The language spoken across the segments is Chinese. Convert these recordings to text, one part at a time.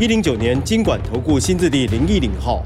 一零九年经管投顾新字第零一零号。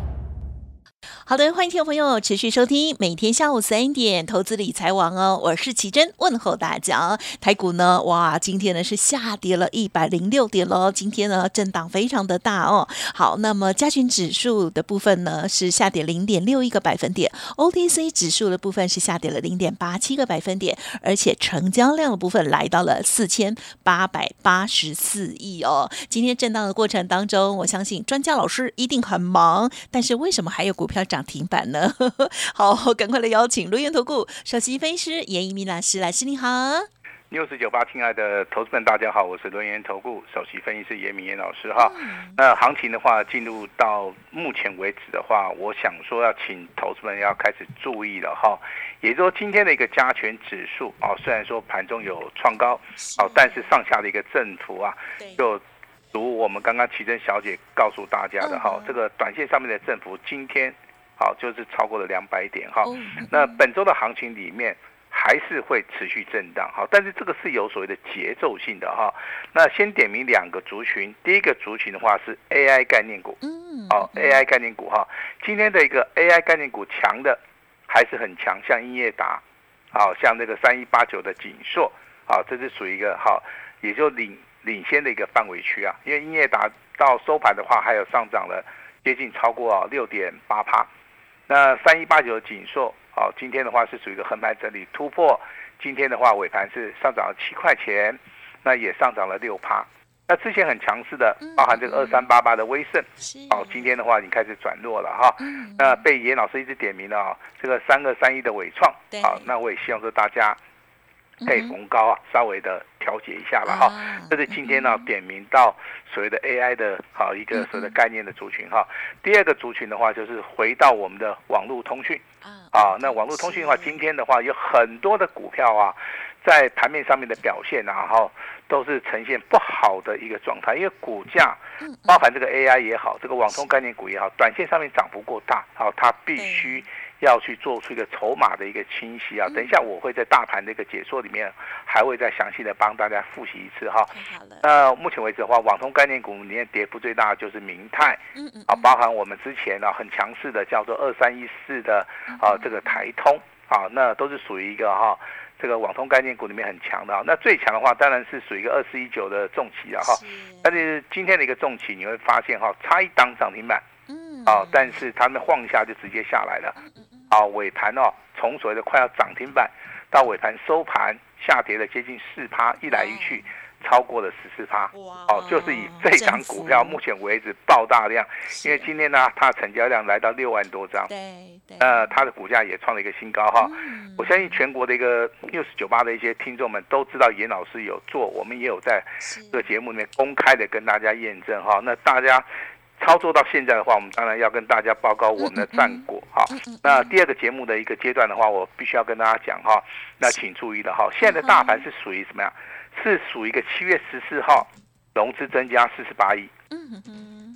好的，欢迎听众朋友持续收听每天下午三点投资理财网哦，我是奇珍，问候大家。台股呢，哇，今天呢是下跌了一百零六点喽，今天呢震荡非常的大哦。好，那么加权指数的部分呢是下跌零点六一个百分点，OTC 指数的部分是下跌了零点八七个百分点，而且成交量的部分来到了四千八百八十四亿哦。今天震荡的过程当中，我相信专家老师一定很忙，但是为什么还有股票涨？停板呢？好，赶快来邀请龙源投顾首席分析师严一鸣老师，老师你好。六十九八，亲爱的投资们，大家好，我是轮源投顾首席分析师严明严老师哈。那行情的话，进入到目前为止的话，我想说要请投资们要开始注意了哈。也就是说，今天的一个加权指数啊，虽然说盘中有创高哦，但是上下的一个振幅啊，就如我们刚刚奇珍小姐告诉大家的哈，这个短线上面的振幅今天。好，就是超过了两百点哈。那本周的行情里面还是会持续震荡，好，但是这个是有所谓的节奏性的哈。那先点名两个族群，第一个族群的话是 AI 概念股，嗯，好，AI 概念股哈，今天的一个 AI 概念股强的还是很强，像英业达，好，像那个三一八九的锦硕，好，这是属于一个好，也就领领先的一个范围区啊。因为英业达到收盘的话，还有上涨了接近超过六点八趴。那三一八九的锦硕，好，今天的话是属于一个横盘整理突破，今天的话尾盘是上涨了七块钱，那也上涨了六趴。那之前很强势的，包含这个二三八八的威盛，哦，今天的话已经开始转弱了哈。那被严老师一直点名了啊，这个三个三一的伟创，好，那我也希望说大家。可以逢高啊，稍微的调节一下了哈。这是今天呢点名到所谓的 AI 的好一个所谓的概念的族群哈。第二个族群的话，就是回到我们的网络通讯啊。那网络通讯的话，今天的话有很多的股票啊，在盘面上面的表现啊，哈，都是呈现不好的一个状态，因为股价包含这个 AI 也好，这个网通概念股也好，短线上面涨幅过大，好，它必须。要去做出一个筹码的一个清晰啊！等一下我会在大盘的一个解说里面，还会再详细的帮大家复习一次哈。那目前为止的话，网通概念股里面跌幅最大的就是明泰，嗯嗯，啊，包含我们之前呢很强势的叫做二三一四的啊这个台通啊，那都是属于一个哈这个网通概念股里面很强的啊。那最强的话当然是属于一个二四一九的重企了哈。但是今天的一个重企你会发现哈，差一档涨停板，嗯，啊，但是他们晃一下就直接下来了。啊，尾盘哦，从所谓的快要涨停板，到尾盘收盘下跌了接近四趴，一来一去超过了十四趴。哦，就是以这张股票目前为止爆大量，因为今天呢，它的成交量来到六万多张。对对。呃，它的股价也创了一个新高哈。我相信全国的一个六十九八的一些听众们都知道，严老师有做，我们也有在这个节目里面公开的跟大家验证哈。那大家。操作到现在的话，我们当然要跟大家报告我们的战果哈。那第二个节目的一个阶段的话，我必须要跟大家讲哈。那请注意了哈，现在的大盘是属于什么呀？是属于一个七月十四号融资增加四十八亿，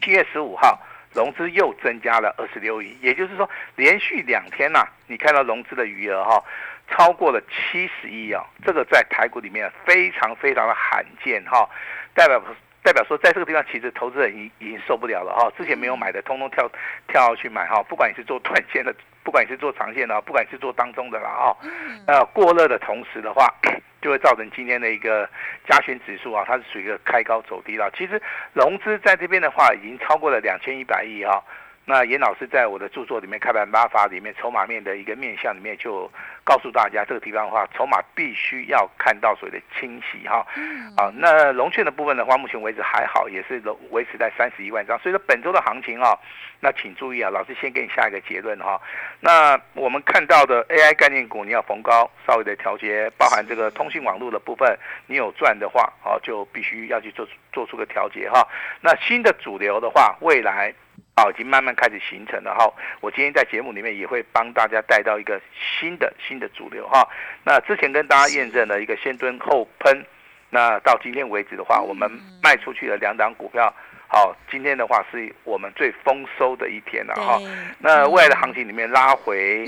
七月十五号融资又增加了二十六亿，也就是说连续两天呐，你看到融资的余额哈超过了七十亿啊，这个在台股里面非常非常的罕见哈，代表。代表说，在这个地方，其实投资人已已经受不了了哈。之前没有买的，通通跳跳去买哈。不管你是做短线的，不管你是做长线的，不管你是做当中的了哈。那过热的同时的话，就会造成今天的一个加权指数啊，它是属于一个开高走低了。其实融资在这边的话，已经超过了两千一百亿哈。那严老师在我的著作里面《开盘八法》里面筹码面的一个面向里面就告诉大家，这个地方的话，筹码必须要看到所谓的清洗哈。好，那龙券的部分的话，目前为止还好，也是维持在三十一万张。所以说本周的行情啊，那请注意啊，老师先给你下一个结论哈。那我们看到的 AI 概念股，你要逢高稍微的调节，包含这个通信网络的部分，你有赚的话，哦，就必须要去做做出个调节哈。那新的主流的话，未来。好，已经慢慢开始形成了哈。我今天在节目里面也会帮大家带到一个新的新的主流哈。那之前跟大家验证了一个先蹲后喷，那到今天为止的话，我们卖出去的两档股票，好，今天的话是我们最丰收的一天了哈。那未来的行情里面拉回，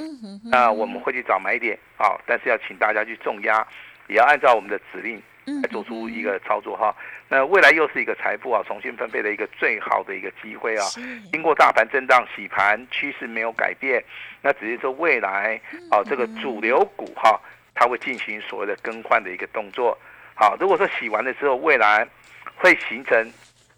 那我们会去找买点啊，但是要请大家去重压，也要按照我们的指令。来做出一个操作哈，那未来又是一个财富啊重新分配的一个最好的一个机会啊。经过大盘震荡洗盘，趋势没有改变，那只是说未来啊这个主流股哈，它会进行所谓的更换的一个动作。好，如果说洗完了之后，未来会形成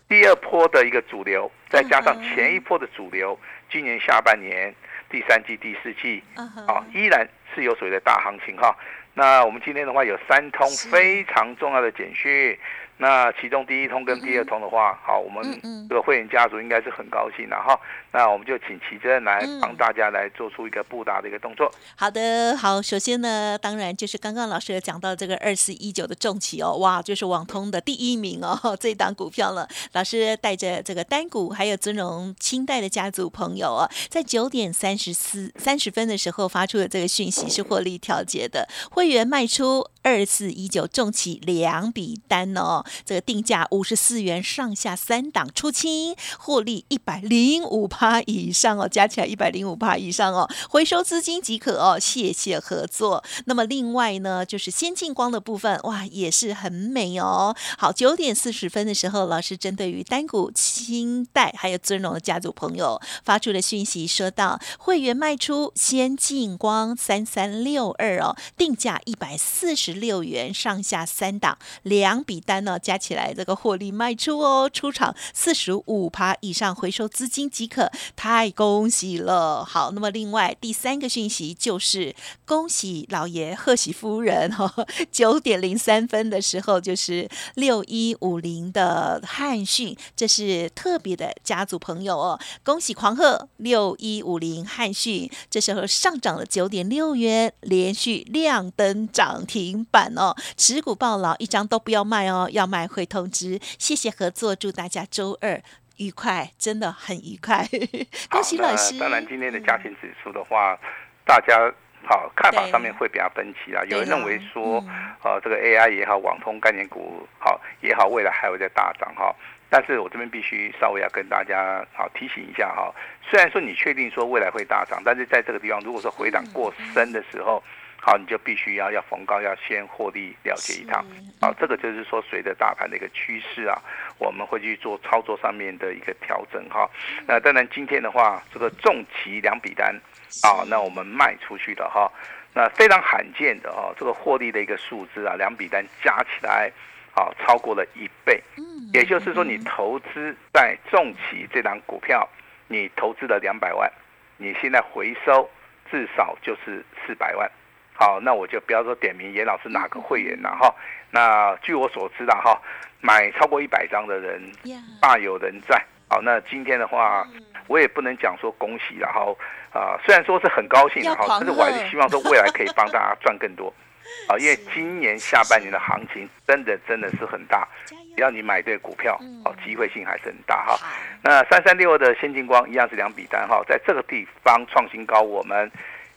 第二波的一个主流，再加上前一波的主流，今年下半年第三季、第四季啊，依然是有所谓的大行情哈。那我们今天的话有三通非常重要的简讯。那其中第一通跟第二通的话，好，我们这个会员家族应该是很高兴的哈。那我们就请奇珍来帮大家来做出一个布达的一个动作。好的，好，首先呢，当然就是刚刚老师有讲到这个二四一九的重企哦，哇，就是网通的第一名哦，这档股票了。老师带着这个单股还有尊荣清代的家族朋友哦，在九点三十四三十分的时候发出的这个讯息是获利调节的，会员卖出二四一九重企两笔单哦。这个定价五十四元上下三档出清，获利一百零五趴以上哦，加起来一百零五趴以上哦，回收资金即可哦，谢谢合作。那么另外呢，就是先进光的部分，哇，也是很美哦。好，九点四十分的时候，老师针对于单股清代还有尊荣的家族朋友发出的讯息，说到会员卖出先进光三三六二哦，定价一百四十十六元上下三档两笔单呢。加起来这个获利卖出哦，出场四十五趴以上回收资金即可，太恭喜了。好，那么另外第三个讯息就是恭喜老爷贺喜夫人哈，九点零三分的时候就是六一五零的汉讯，这是特别的家族朋友哦，恭喜狂贺六一五零汉讯，这时候上涨了九点六元，连续亮灯涨停板哦，持股爆牢，一张都不要卖哦，要。卖会通知，谢谢合作，祝大家周二愉快，真的很愉快。恭喜老师。当然，今天的加权指数的话，大家好看法上面会比较分歧啊。有人认为说，呃，这个 AI 也好，网通概念股好也好，未来还会再大涨哈。但是我这边必须稍微要跟大家好提醒一下哈。虽然说你确定说未来会大涨，但是在这个地方，如果说回档过深的时候。好，你就必须要要逢高要先获利了结一趟，好，这个就是说随着大盘的一个趋势啊，我们会去做操作上面的一个调整哈。那当然今天的话，这个重旗两笔单啊，那我们卖出去的哈，那非常罕见的哦，这个获利的一个数字啊，两笔单加起来啊超过了一倍，也就是说你投资在重旗这档股票，你投资了两百万，你现在回收至少就是四百万。好，那我就不要说点名严老师哪个会员了哈。那据我所知的哈，买超过一百张的人大有人在。好，那今天的话，我也不能讲说恭喜了哈啊，虽然说是很高兴哈，但是我还是希望说未来可以帮大家赚更多。啊，因为今年下半年的行情真的真的是很大，只要你买对股票，哦，机会性还是很大哈。那三三六二的先进光一样是两笔单哈，在这个地方创新高，我们。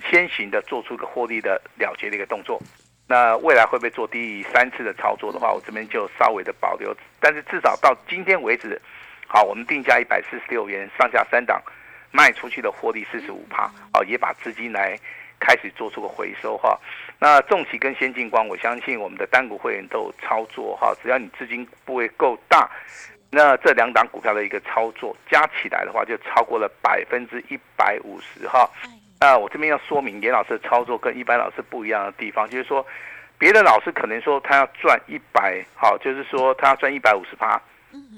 先行的做出个获利的了结的一个动作，那未来会不会做第三次的操作的话，我这边就稍微的保留。但是至少到今天为止，好，我们定价一百四十六元上下三档卖出去的获利四十五趴，哦，也把资金来开始做出个回收哈。那重企跟先进光，我相信我们的单股会员都有操作哈，只要你资金部位够大，那这两档股票的一个操作加起来的话，就超过了百分之一百五十哈。那我这边要说明，严老师的操作跟一般老师不一样的地方，就是说，别的老师可能说他要赚一百，好，就是说他要赚一百五十趴，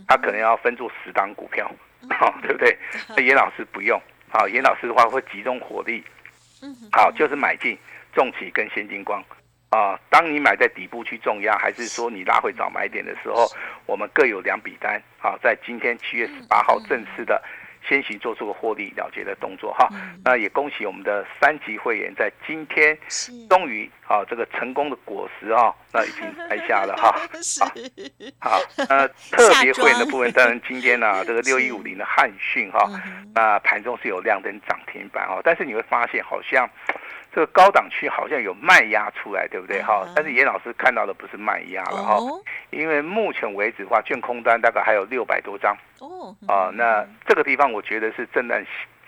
他可能要分做十档股票，好，对不对？那严老师不用，好，严老师的话会集中火力，好，就是买进重企跟先进光，啊，当你买在底部去重压，还是说你拉回早买点的时候，我们各有两笔单，好，在今天七月十八号正式的。先行做出个获利了结的动作哈，那也恭喜我们的三级会员在今天终于啊这个成功的果实啊，那已经拍下了哈。好，呃，特别会员的部分，当然今天呢这个六一五零的汉讯哈，那盘中是有亮灯涨停板哦，但是你会发现好像。这个高档区好像有卖压出来，对不对哈？但是严老师看到的不是卖压了哈，因为目前为止的话，券空单大概还有六百多张哦。啊，那这个地方我觉得是震荡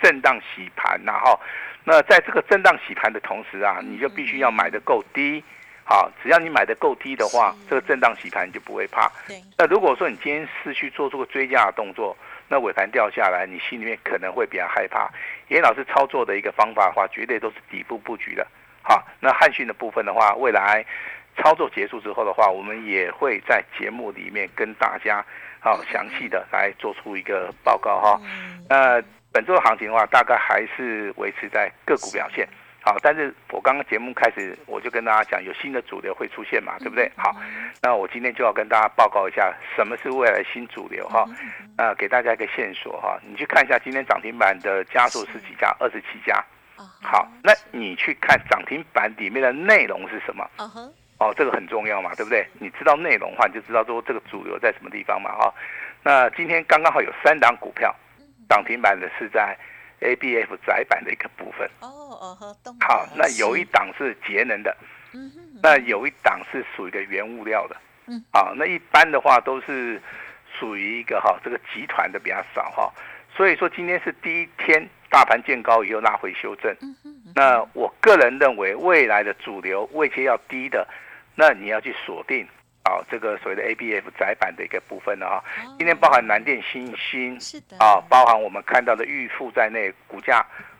震荡洗盘然后那在这个震荡洗盘的同时啊，你就必须要买的够低，好，只要你买的够低的话，这个震荡洗盘你就不会怕。那如果说你今天是去做出个追加的动作。那尾盘掉下来，你心里面可能会比较害怕。严老师操作的一个方法的话，绝对都是底部布局的。好，那汉讯的部分的话，未来操作结束之后的话，我们也会在节目里面跟大家好详细的来做出一个报告哈。那本周的行情的话，大概还是维持在个股表现。好，但是我刚刚节目开始，我就跟大家讲，有新的主流会出现嘛，对不对？好，那我今天就要跟大家报告一下，什么是未来新主流哈？呃，给大家一个线索哈，你去看一下今天涨停板的家数是几家？二十七家。好，那你去看涨停板里面的内容是什么？哦，这个很重要嘛，对不对？你知道内容的话，你就知道说这个主流在什么地方嘛，哈。那今天刚刚好有三档股票涨停板的是在。A B F 窄板的一个部分。哦哦好，那有一档是节能的，嗯那有一档是属于一个原物料的，嗯，好，那一般的话都是属于一个哈这个集团的比较少哈，所以说今天是第一天大盘见高以后拉回修正，嗯那我个人认为未来的主流位阶要低的，那你要去锁定。啊，这个所谓的 A B F 窄板的一个部分呢，啊，今天包含南电、新星，是的，啊，包含我们看到的预付在内，股价，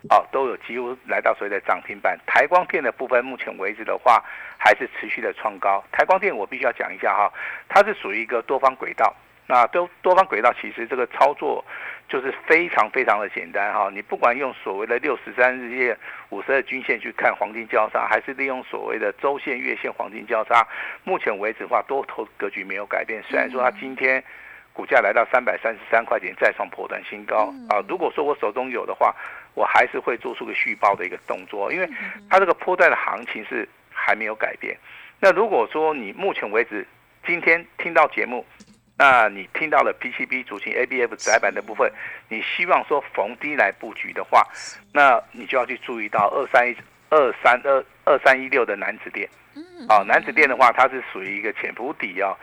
啊，都有几乎来到所谓的涨停板。台光电的部分，目前为止的话，还是持续的创高。台光电我必须要讲一下哈，它是属于一个多方轨道。那多多方轨道其实这个操作就是非常非常的简单哈，你不管用所谓的六十三日线、五十二均线去看黄金交叉，还是利用所谓的周线、月线黄金交叉，目前为止的话多头格局没有改变。虽然说它今天股价来到三百三十三块钱，再创破断新高啊。如果说我手中有的话，我还是会做出个续报的一个动作，因为它这个破断的行情是还没有改变。那如果说你目前为止今天听到节目，那你听到了 PCB 主型 ABF 窄板的部分，你希望说逢低来布局的话，那你就要去注意到二三一二三二二三一六的南子店。嗯，啊，南子店的话，它是属于一个潜伏底啊，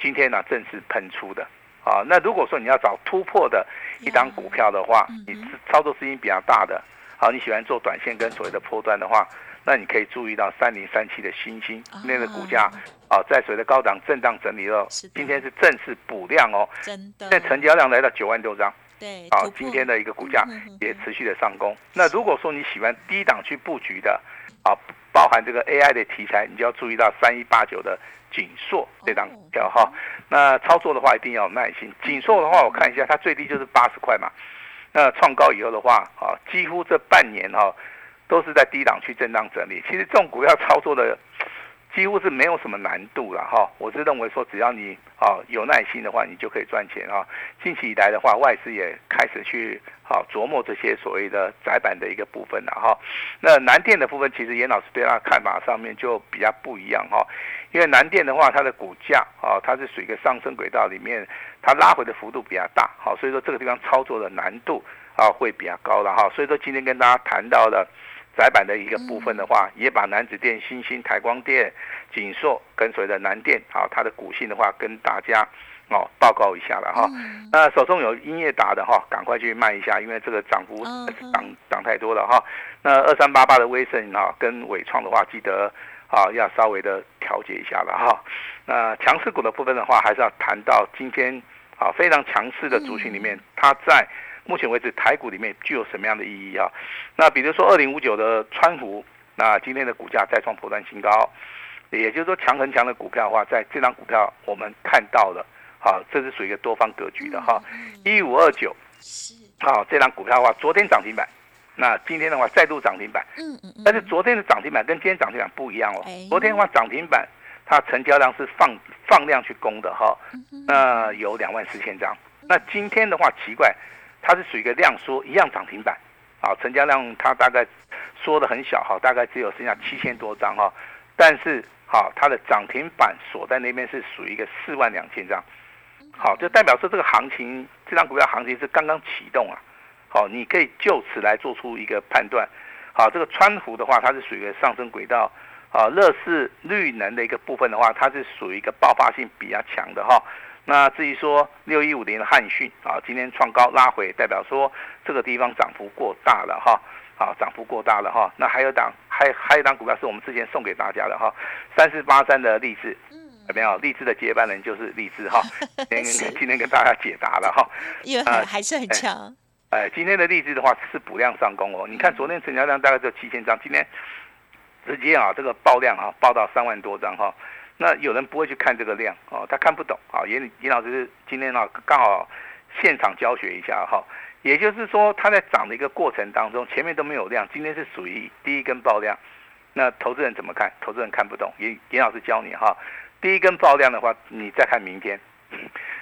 今天呢正式喷出的。啊，那如果说你要找突破的一档股票的话，你操作资金比较大的，好，你喜欢做短线跟所谓的波段的话。那你可以注意到三零三七的星星那个股价啊，在随着高档震荡整理了，今天是正式补量哦，真的，现在成交量来到九万多张，对，好，今天的一个股价也持续的上攻。那如果说你喜欢低档去布局的啊，包含这个 AI 的题材，你就要注意到三一八九的锦硕这档股票哈。那操作的话一定要有耐心。锦硕的话，我看一下，它最低就是八十块嘛，那创高以后的话啊，几乎这半年哈。都是在低档去震荡整理，其实这种股票操作的几乎是没有什么难度了哈。我是认为说，只要你啊有耐心的话，你就可以赚钱啊。近期以来的话，外资也开始去好琢磨这些所谓的窄板的一个部分了哈。那南电的部分，其实严老师对他看法上面就比较不一样哈。因为南电的话，它的股价啊，它是属于一个上升轨道里面，它拉回的幅度比较大，好，所以说这个地方操作的难度啊会比较高了哈。所以说今天跟大家谈到的。窄板的一个部分的话，也把南子电、新兴、台光电、锦硕跟随的南电，好，它的股性的话，跟大家哦报告一下了哈。那手中有音乐达的哈，赶快去卖一下，因为这个涨幅涨涨太多了哈。那二三八八的威盛啊，跟伟创的话，记得啊要稍微的调节一下了哈。那强势股的部分的话，还是要谈到今天啊非常强势的族群里面，它在。目前为止，台股里面具有什么样的意义啊？那比如说二零五九的川湖，那今天的股价再创破断新高，也就是说强很强的股票的话，在这张股票我们看到了，好，这是属于一个多方格局的哈。一五二九是，好，这张股票的话，昨天涨停板，那今天的话再度涨停板，嗯嗯嗯，但是昨天的涨停板跟今天涨停板不一样哦。哎。昨天的话涨停板它成交量是放放量去攻的哈，嗯那有两万四千张。那今天的话奇怪，它是属于一个量缩，一样涨停板，啊，成交量它大概缩的很小哈，大概只有剩下七千多张哈，但是好，它的涨停板锁在那边是属于一个四万两千张，好，就代表说这个行情，这张股票行情是刚刚启动啊，好，你可以就此来做出一个判断。好，这个川湖的话，它是属于一个上升轨道，啊，乐视绿能的一个部分的话，它是属于一个爆发性比较强的哈。那至于说六一五零的汉讯啊，今天创高拉回，代表说这个地方涨幅过大了哈，啊，涨幅过大了哈。那还有档，还还有一档股票是我们之前送给大家的哈，三四八三的励志。有没有励志的接班人就是励志哈？今天是今天跟大家解答了哈。因为还是很强，哎，今天的例子的话是补量上攻哦。你看昨天成交量大概只有七千张，今天直接啊这个爆量啊爆到三万多张哈。那有人不会去看这个量哦，他看不懂啊。严严老师今天呢刚好现场教学一下哈，也就是说它在涨的一个过程当中，前面都没有量，今天是属于第一根爆量。那投资人怎么看？投资人看不懂，严严老师教你哈。第一根爆量的话，你再看明天。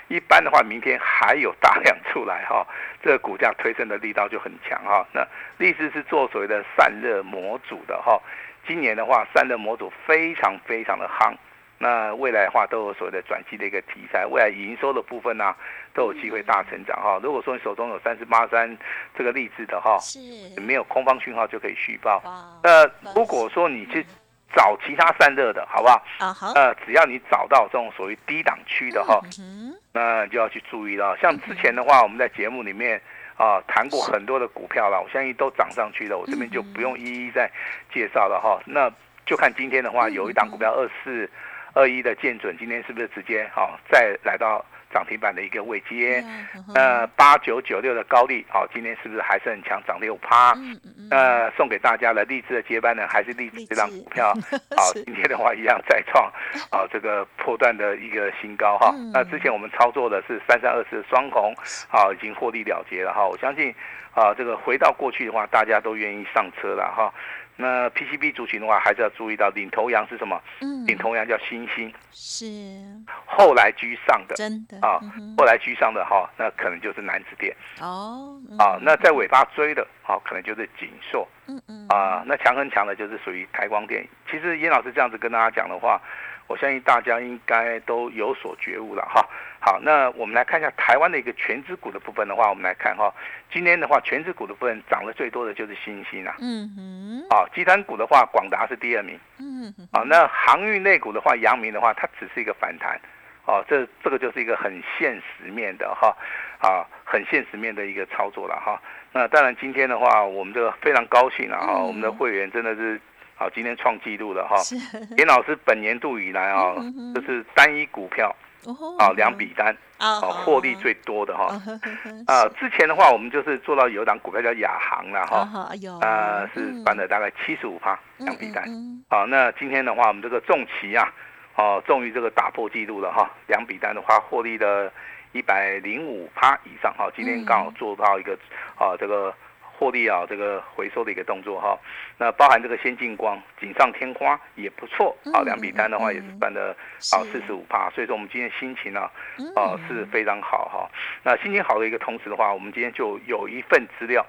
一般的话，明天还有大量出来哈，这个股价推升的力道就很强哈。那立志是做所谓的散热模组的哈，今年的话，散热模组非常非常的夯。那未来的话，都有所谓的转机的一个题材，未来营收的部分呢、都有机会大成长哈。如果说你手中有三十八三这个励志的哈，是没有空方讯号就可以续报。那如果说你去找其他散热的，好不好？啊好，呃，只要你找到这种所谓低档区的哈，嗯那就要去注意了。像之前的话，我们在节目里面啊谈过很多的股票了，我相信都涨上去了，我这边就不用一一再介绍了哈。那就看今天的话，有一档股票二四二一的建准，今天是不是直接好再来到涨停板的一个位阶？嗯呃，八九九六的高利，好，今天是不是还是很强，涨六趴？嗯嗯嗯，呃，送给大家的励志的接班人还是励志这张股票，好，是今天的话一样再创啊这个破断的一个新高哈嗯。那之前我们操作的是三三二四的双红，好，已经获利了结了哈。我相信啊，这个回到过去的话，大家都愿意上车了哈。那 PCB 族群的话，还是要注意到领头羊是什么？嗯领头羊叫星星，是后来居上的真的啊嗯，后来居上的哈，那可能就是南子店哦，嗯啊。那在尾巴追的，好，可能就是锦硕。嗯嗯啊，那强很强的就是属于台光电。其实严老师这样子跟大家讲的话，我相信大家应该都有所觉悟了哈。好，那我们来看一下台湾的一个全指股的部分的话，我们来看哈，今天的话全指股的部分涨得最多的就是新兴啊。嗯哼啊，集团股的话，广达是第二名。嗯哼啊，那航运类股的话，阳明的话，它只是一个反弹。哦，这这个就是一个很现实面的哈，啊，很现实面的一个操作了哈。那当然今天的话，我们这个非常高兴了哈，嗯我们的会员真的是，好，今天创纪录了哈。是 严老师本年度以来啊就是单一股票哦啊两笔单啊啊获利最多的哈。啊啊，之前的话我们就是做到有一档股票叫亚航了哈，啊是嗯。翻了大概七十五趴两笔单。嗯好，那今天的话，我们这个重旗啊，哦，终于这个打破纪录了哈，两笔单的话获利了一百零五趴以上哈，今天刚好做到一个啊这个获利啊这个回收的一个动作哈，那包含这个先进光、锦上添花也不错啊，嗯两笔单的话也是办的啊四十五趴，所以说我们今天心情呢嗯。啊是非常好哈，那心情好的一个同时的话，我们今天就有一份资料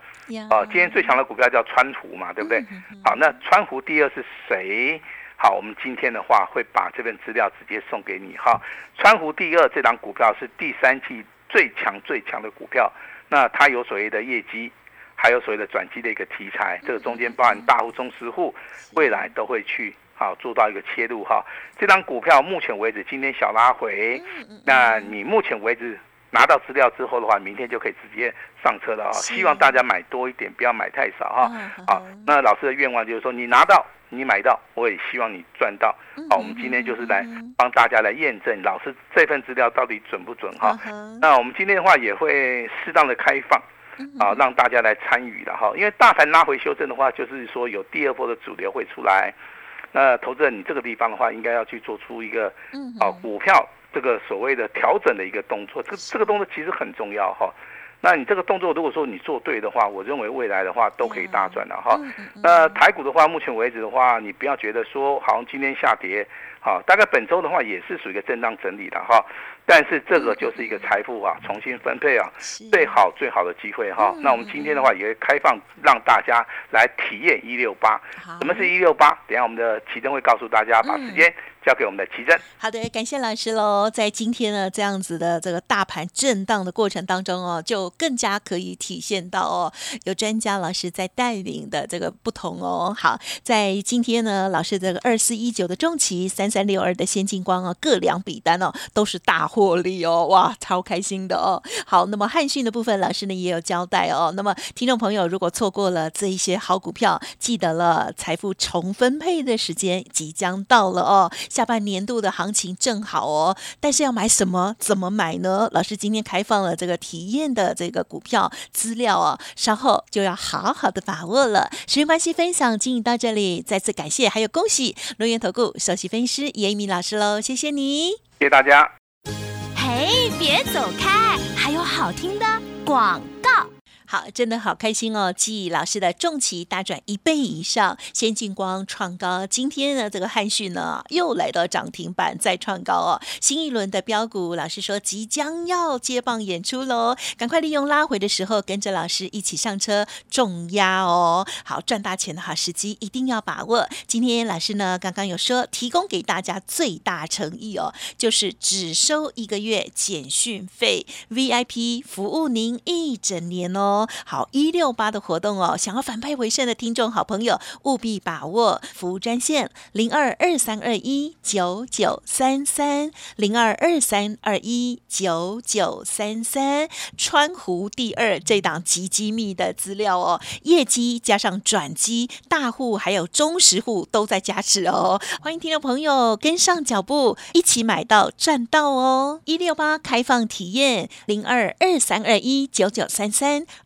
啊，今天最强的股票叫川湖嘛，对不对？好，那川湖第二是谁？好，我们今天的话会把这份资料直接送给你哈。川湖第二这档股票是第三季最强最强的股票，那它有所谓的业绩，还有所谓的转机的一个题材，这个中间包含大户、中实户，未来都会去好做到一个切入哈。这张股票目前为止今天小拉回，嗯那你目前为止拿到资料之后的话，明天就可以直接上车了啊！希望大家买多一点，不要买太少哈。嗯好，那老师的愿望就是说，你拿到，你买到，我也希望你赚到。嗯好，我们今天就是来帮大家来验证老师这份资料到底准不准哈。嗯那我们今天的话也会适当的开放。啊，让大家来参与的哈，因为大盘拉回修正的话，就是说有第二波的主流会出来。那投资人，你这个地方的话，应该要去做出一个嗯啊股票这个所谓的调整的一个动作，这个这个动作其实很重要哈。那你这个动作如果说你做对的话，我认为未来的话都可以大赚的哈。那台股的话，目前为止的话，你不要觉得说好像今天下跌，好，大概本周的话也是属于一个震荡整理的哈。但是这个就是一个财富啊重新分配啊最好最好的机会哈。那我们今天的话也会开放让大家来体验一六八，什么是一六八？等下我们的奇珍会告诉大家，把时间。交给我们的奇珍。好的，感谢老师喽。在今天呢这样子的这个大盘震荡的过程当中哦，就更加可以体现到哦，有专家老师在带领的这个不同哦。好，在今天呢，老师这个二四一九的中期，三三六二的先进光哦，各两笔单哦，都是大获利哦，哇，超开心的哦。好，那么汉讯的部分，老师呢也有交代哦。那么听众朋友如果错过了这一些好股票，记得了，财富重分配的时间即将到了哦。下半年度的行情正好哦，但是要买什么？怎么买呢？老师今天开放了这个体验的这个股票资料哦，稍后就要好好的把握了。时间关系，分享经营到这里，再次感谢，还有恭喜龙源投顾首席分析师叶一鸣老师喽，谢谢你，谢谢大家。嘿，别走开，还有好听的广告。好，真的好开心哦！记忆老师的重旗大转一倍以上，先进光创高。今天呢，这个汉讯呢又来到涨停板，再创高哦。新一轮的标股，老师说即将要接棒演出喽，赶快利用拉回的时候，跟着老师一起上车重压哦。好，赚大钱的好时机一定要把握。今天老师呢刚刚有说，提供给大家最大诚意哦，就是只收一个月简讯费，VIP 服务您一整年哦。好一六八的活动哦，想要反败为胜的听众好朋友务必把握服务专线零二二三二一九九三三零二二三二一九九三三川湖第二这档极机密的资料哦，业绩加上转机，大户还有中实户都在加持哦，欢迎听众朋友跟上脚步，一起买到赚到哦！一六八开放体验零二二三二一九九三三。